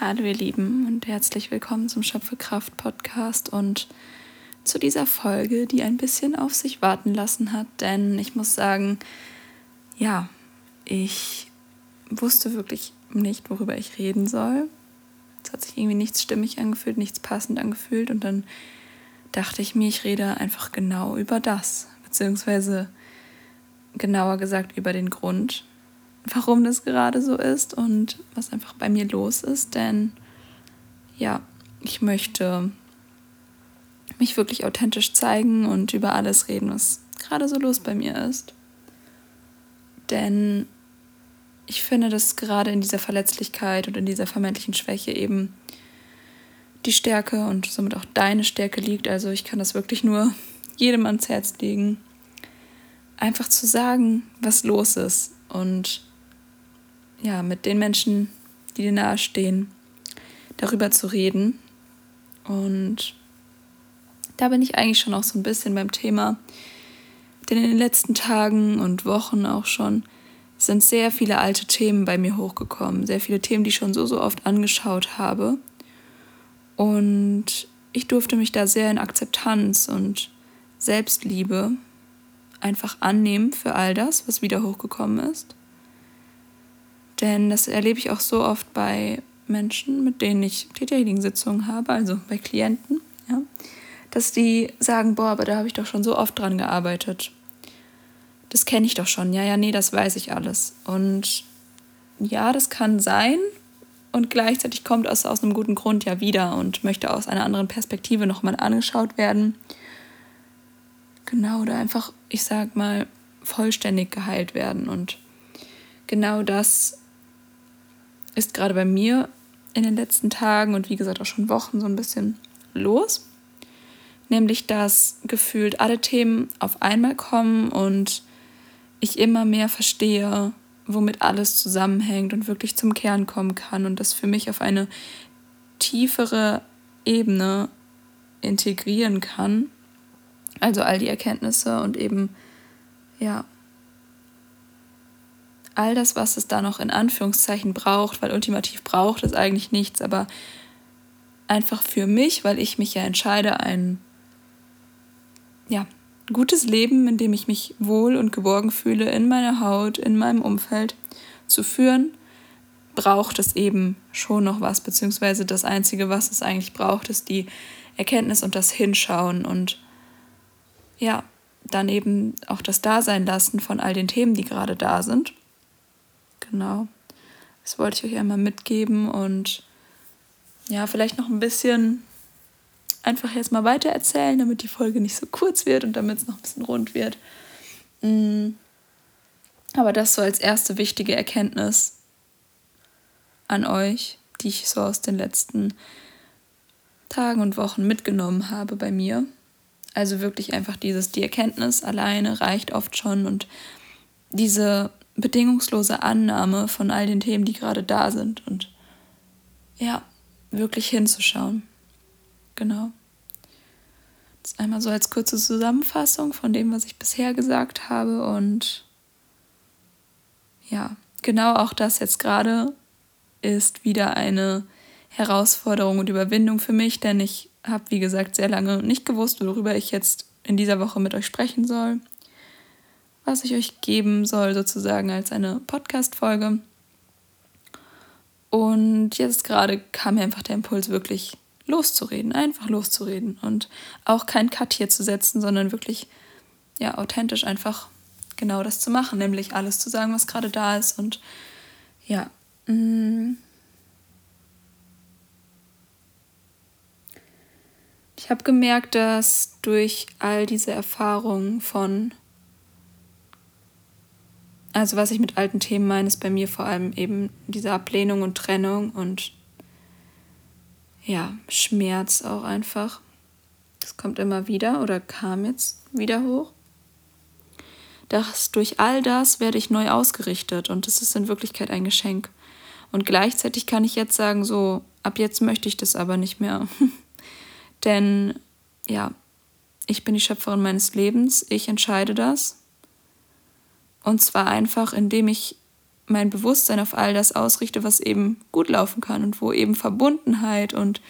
Hallo ihr Lieben und herzlich willkommen zum Schöpfekraft Podcast und zu dieser Folge, die ein bisschen auf sich warten lassen hat, denn ich muss sagen, ja, ich wusste wirklich nicht, worüber ich reden soll. Es hat sich irgendwie nichts stimmig angefühlt, nichts passend angefühlt und dann dachte ich mir, ich rede einfach genau über das, beziehungsweise genauer gesagt über den Grund, warum das gerade so ist und was einfach bei mir los ist. Denn ja, ich möchte mich wirklich authentisch zeigen und über alles reden, was gerade so los bei mir ist. Denn ich finde, dass gerade in dieser Verletzlichkeit und in dieser vermeintlichen Schwäche eben die Stärke und somit auch deine Stärke liegt. Also ich kann das wirklich nur jedem ans Herz legen, einfach zu sagen, was los ist und ja, mit den Menschen, die dir nahestehen, darüber zu reden. Und da bin ich eigentlich schon auch so ein bisschen beim Thema. Denn in den letzten Tagen und Wochen auch schon sind sehr viele alte Themen bei mir hochgekommen. Sehr viele Themen, die ich schon so, so oft angeschaut habe. Und ich durfte mich da sehr in Akzeptanz und Selbstliebe einfach annehmen für all das, was wieder hochgekommen ist. Denn das erlebe ich auch so oft bei Menschen, mit denen ich Täterhealing-Sitzungen habe, also bei Klienten, ja, dass die sagen, boah, aber da habe ich doch schon so oft dran gearbeitet. Das kenne ich doch schon. Ja, ja, nee, das weiß ich alles. Und ja, das kann sein. Und gleichzeitig kommt es aus einem guten Grund ja wieder und möchte aus einer anderen Perspektive nochmal angeschaut werden. Genau, oder einfach, ich sag mal, vollständig geheilt werden. Und genau das ist gerade bei mir in den letzten Tagen und wie gesagt auch schon Wochen so ein bisschen los. Nämlich, dass gefühlt alle Themen auf einmal kommen und ich immer mehr verstehe, womit alles zusammenhängt und wirklich zum Kern kommen kann und das für mich auf eine tiefere Ebene integrieren kann. Also all die Erkenntnisse und eben, ja, all das, was es da noch in Anführungszeichen braucht, weil ultimativ braucht es eigentlich nichts, aber einfach für mich, weil ich mich ja entscheide, ein ja, gutes Leben, in dem ich mich wohl und geborgen fühle, in meiner Haut, in meinem Umfeld zu führen, braucht es eben schon noch was, beziehungsweise das Einzige, was es eigentlich braucht, ist die Erkenntnis und das Hinschauen und ja, dann eben auch das Dasein lassen von all den Themen, die gerade da sind. Genau. Das wollte ich euch einmal mitgeben und ja, vielleicht noch ein bisschen einfach jetzt mal weiter erzählen, damit die Folge nicht so kurz wird und damit es noch ein bisschen rund wird. Mm. Aber das so als erste wichtige Erkenntnis an euch, die ich so aus den letzten Tagen und Wochen mitgenommen habe bei mir. Also wirklich einfach dieses, die Erkenntnis alleine reicht oft schon und diese bedingungslose Annahme von all den Themen, die gerade da sind und ja, wirklich hinzuschauen. Genau. Das einmal so als kurze Zusammenfassung von dem, was ich bisher gesagt habe und ja, genau auch das jetzt gerade ist wieder eine Herausforderung und Überwindung für mich, denn ich habe, wie gesagt, sehr lange nicht gewusst, worüber ich jetzt in dieser Woche mit euch sprechen soll was ich euch geben soll, sozusagen als eine Podcast-Folge. Und jetzt gerade kam mir einfach der Impuls, wirklich loszureden, einfach loszureden und auch keinen Cut hier zu setzen, sondern wirklich ja authentisch einfach genau das zu machen, nämlich alles zu sagen, was gerade da ist und ja. Mm. Ich habe gemerkt, dass durch all diese Erfahrungen von also was ich mit alten Themen meine, ist bei mir vor allem eben diese Ablehnung und Trennung und ja, Schmerz auch einfach. Das kommt immer wieder oder kam jetzt wieder hoch. Das, durch all das werde ich neu ausgerichtet und das ist in Wirklichkeit ein Geschenk. Und gleichzeitig kann ich jetzt sagen, so, ab jetzt möchte ich das aber nicht mehr. Denn ja, ich bin die Schöpferin meines Lebens, ich entscheide das und zwar einfach, indem ich mein Bewusstsein auf all das ausrichte, was eben gut laufen kann und wo eben Verbundenheit und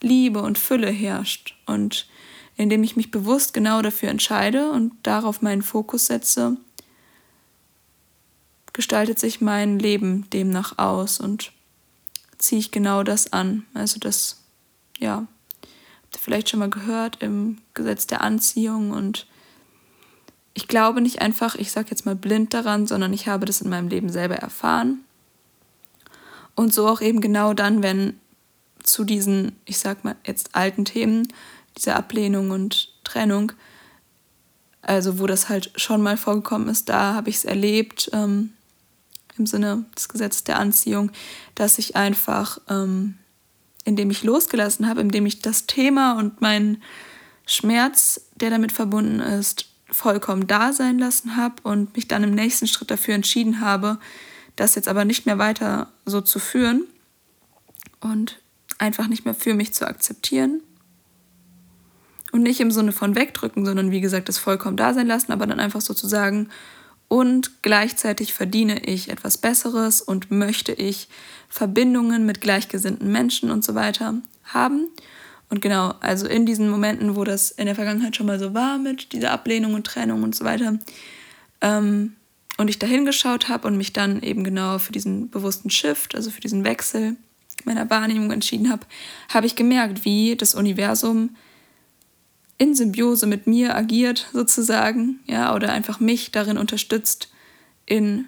Liebe und Fülle herrscht. Und indem ich mich bewusst genau dafür entscheide und darauf meinen Fokus setze, gestaltet sich mein Leben demnach aus und ziehe ich genau das an. Also das, ja, habt ihr vielleicht schon mal gehört im Gesetz der Anziehung und ich glaube nicht einfach, ich sage jetzt mal blind daran, sondern ich habe das in meinem Leben selber erfahren. Und so auch eben genau dann, wenn zu diesen, ich sag mal jetzt alten Themen, dieser Ablehnung und Trennung, also wo das halt schon mal vorgekommen ist, da habe ich es erlebt, ähm, im Sinne des Gesetzes der Anziehung, dass ich einfach, ähm, indem ich losgelassen habe, indem ich das Thema und meinen Schmerz, der damit verbunden ist, vollkommen da sein lassen habe und mich dann im nächsten Schritt dafür entschieden habe, das jetzt aber nicht mehr weiter so zu führen und einfach nicht mehr für mich zu akzeptieren. Und nicht im Sinne von wegdrücken, sondern wie gesagt, das vollkommen da sein lassen, aber dann einfach so zu sagen, und gleichzeitig verdiene ich etwas Besseres und möchte ich Verbindungen mit gleichgesinnten Menschen und so weiter haben. Und genau, also in diesen Momenten, wo das in der Vergangenheit schon mal so war mit dieser Ablehnung und Trennung und so weiter, ähm, und ich da hingeschaut habe und mich dann eben genau für diesen bewussten Shift, also für diesen Wechsel meiner Wahrnehmung entschieden habe, habe ich gemerkt, wie das Universum in Symbiose mit mir agiert sozusagen, ja, oder einfach mich darin unterstützt in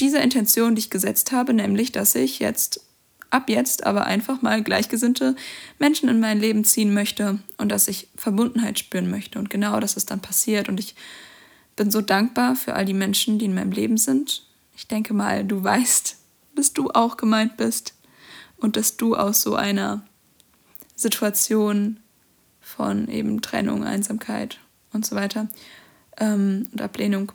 dieser Intention, die ich gesetzt habe, nämlich, dass ich jetzt ab jetzt aber einfach mal gleichgesinnte Menschen in mein Leben ziehen möchte und dass ich Verbundenheit spüren möchte. Und genau das ist dann passiert. Und ich bin so dankbar für all die Menschen, die in meinem Leben sind. Ich denke mal, du weißt, dass du auch gemeint bist und dass du aus so einer Situation von eben Trennung, Einsamkeit und so weiter ähm, und Ablehnung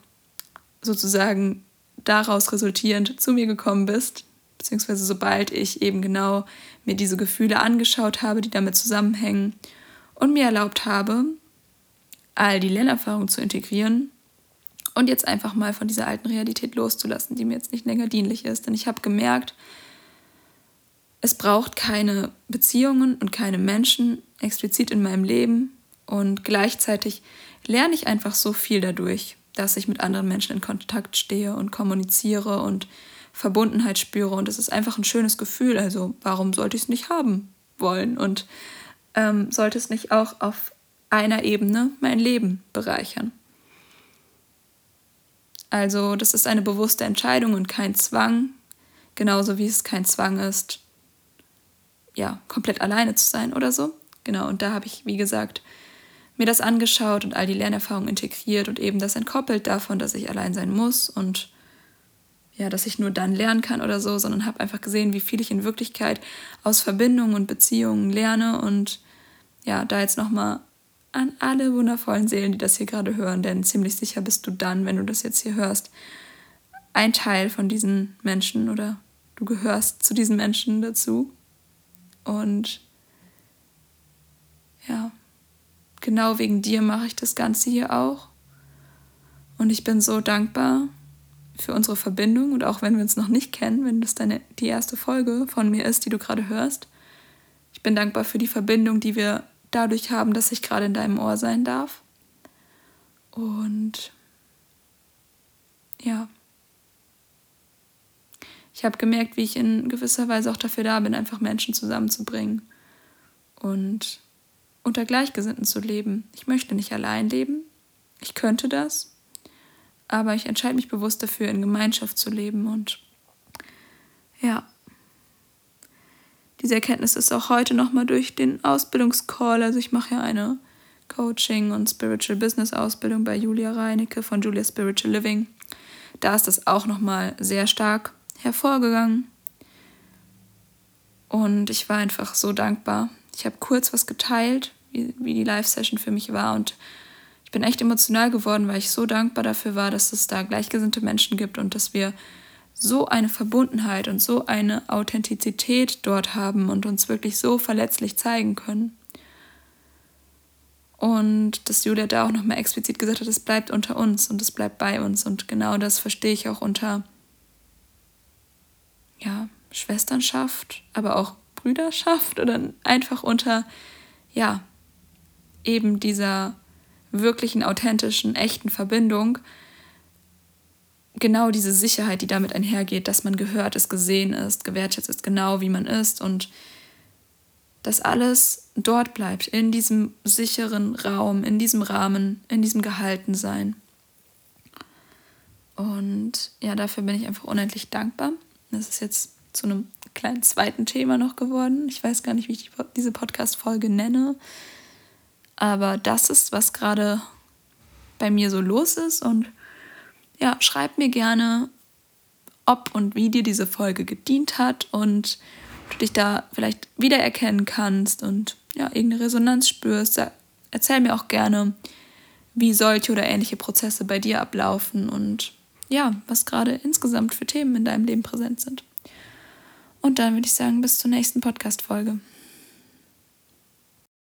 sozusagen daraus resultierend zu mir gekommen bist beziehungsweise sobald ich eben genau mir diese Gefühle angeschaut habe, die damit zusammenhängen und mir erlaubt habe, all die Lernerfahrungen zu integrieren und jetzt einfach mal von dieser alten Realität loszulassen, die mir jetzt nicht länger dienlich ist. Denn ich habe gemerkt, es braucht keine Beziehungen und keine Menschen explizit in meinem Leben und gleichzeitig lerne ich einfach so viel dadurch, dass ich mit anderen Menschen in Kontakt stehe und kommuniziere und Verbundenheit spüre und es ist einfach ein schönes Gefühl. Also warum sollte ich es nicht haben wollen und ähm, sollte es nicht auch auf einer Ebene mein Leben bereichern? Also das ist eine bewusste Entscheidung und kein Zwang, genauso wie es kein Zwang ist, ja, komplett alleine zu sein oder so. Genau, und da habe ich, wie gesagt, mir das angeschaut und all die Lernerfahrungen integriert und eben das entkoppelt davon, dass ich allein sein muss und ja, dass ich nur dann lernen kann oder so, sondern habe einfach gesehen, wie viel ich in Wirklichkeit aus Verbindungen und Beziehungen lerne und ja, da jetzt nochmal an alle wundervollen Seelen, die das hier gerade hören, denn ziemlich sicher bist du dann, wenn du das jetzt hier hörst, ein Teil von diesen Menschen oder du gehörst zu diesen Menschen dazu. Und ja, genau wegen dir mache ich das Ganze hier auch. Und ich bin so dankbar, für unsere Verbindung und auch wenn wir uns noch nicht kennen, wenn das deine, die erste Folge von mir ist, die du gerade hörst. Ich bin dankbar für die Verbindung, die wir dadurch haben, dass ich gerade in deinem Ohr sein darf. Und ja, ich habe gemerkt, wie ich in gewisser Weise auch dafür da bin, einfach Menschen zusammenzubringen und unter Gleichgesinnten zu leben. Ich möchte nicht allein leben. Ich könnte das, aber ich entscheide mich bewusst dafür, in Gemeinschaft zu leben und ja. Diese Erkenntnis ist auch heute nochmal durch den Ausbildungscall. Also ich mache ja eine Coaching und Spiritual Business Ausbildung bei Julia Reinecke von Julia Spiritual Living. Da ist das auch nochmal sehr stark hervorgegangen. Und ich war einfach so dankbar. Ich habe kurz was geteilt, wie, wie die Live-Session für mich war und ich bin echt emotional geworden, weil ich so dankbar dafür war, dass es da gleichgesinnte Menschen gibt und dass wir so eine Verbundenheit und so eine Authentizität dort haben und uns wirklich so verletzlich zeigen können. Und dass Julia da auch nochmal explizit gesagt hat, es bleibt unter uns und es bleibt bei uns. Und genau das verstehe ich auch unter ja, Schwesternschaft, aber auch Brüderschaft oder einfach unter, ja, eben dieser wirklichen, authentischen, echten Verbindung genau diese Sicherheit, die damit einhergeht, dass man gehört ist, gesehen ist, gewertschätzt ist, genau wie man ist und dass alles dort bleibt, in diesem sicheren Raum, in diesem Rahmen, in diesem Gehaltensein. Und ja, dafür bin ich einfach unendlich dankbar. Das ist jetzt zu einem kleinen zweiten Thema noch geworden. Ich weiß gar nicht, wie ich diese Podcast-Folge nenne. Aber das ist, was gerade bei mir so los ist. Und ja, schreib mir gerne, ob und wie dir diese Folge gedient hat und du dich da vielleicht wiedererkennen kannst und ja, irgendeine Resonanz spürst. Erzähl mir auch gerne, wie solche oder ähnliche Prozesse bei dir ablaufen und ja, was gerade insgesamt für Themen in deinem Leben präsent sind. Und dann würde ich sagen, bis zur nächsten Podcast-Folge.